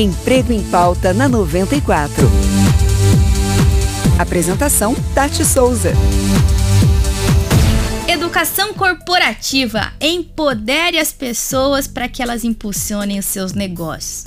Emprego em Pauta na 94. Apresentação: Tati Souza. Educação corporativa empodere as pessoas para que elas impulsionem os seus negócios.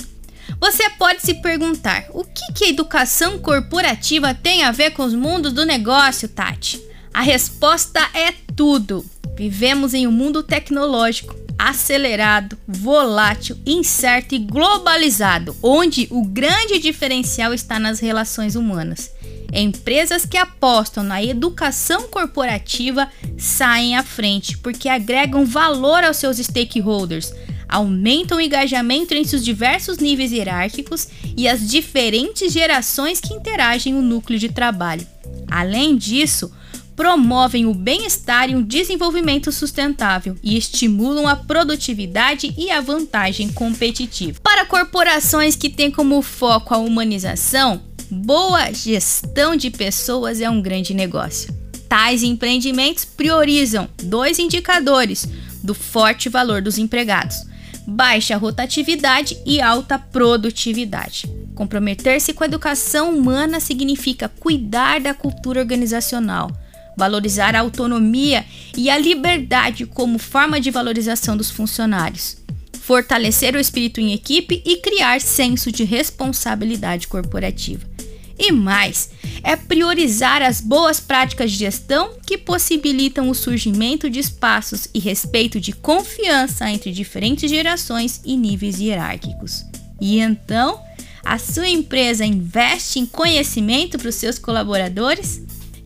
Você pode se perguntar: o que, que a educação corporativa tem a ver com os mundos do negócio, Tati? A resposta é tudo. Vivemos em um mundo tecnológico acelerado, volátil, incerto e globalizado, onde o grande diferencial está nas relações humanas. Empresas que apostam na educação corporativa saem à frente porque agregam valor aos seus stakeholders, aumentam o engajamento entre os diversos níveis hierárquicos e as diferentes gerações que interagem no núcleo de trabalho. Além disso, promovem o bem-estar e o desenvolvimento sustentável e estimulam a produtividade e a vantagem competitiva. Para corporações que têm como foco a humanização, boa gestão de pessoas é um grande negócio. Tais empreendimentos priorizam dois indicadores do forte valor dos empregados: baixa rotatividade e alta produtividade. Comprometer-se com a educação humana significa cuidar da cultura organizacional valorizar a autonomia e a liberdade como forma de valorização dos funcionários, fortalecer o espírito em equipe e criar senso de responsabilidade corporativa. E mais, é priorizar as boas práticas de gestão que possibilitam o surgimento de espaços e respeito de confiança entre diferentes gerações e níveis hierárquicos. E então, a sua empresa investe em conhecimento para os seus colaboradores?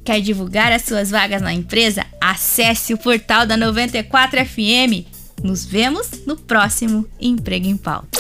Quer divulgar as suas vagas na empresa? Acesse o portal da 94 FM. Nos vemos no próximo Emprego em Pauta.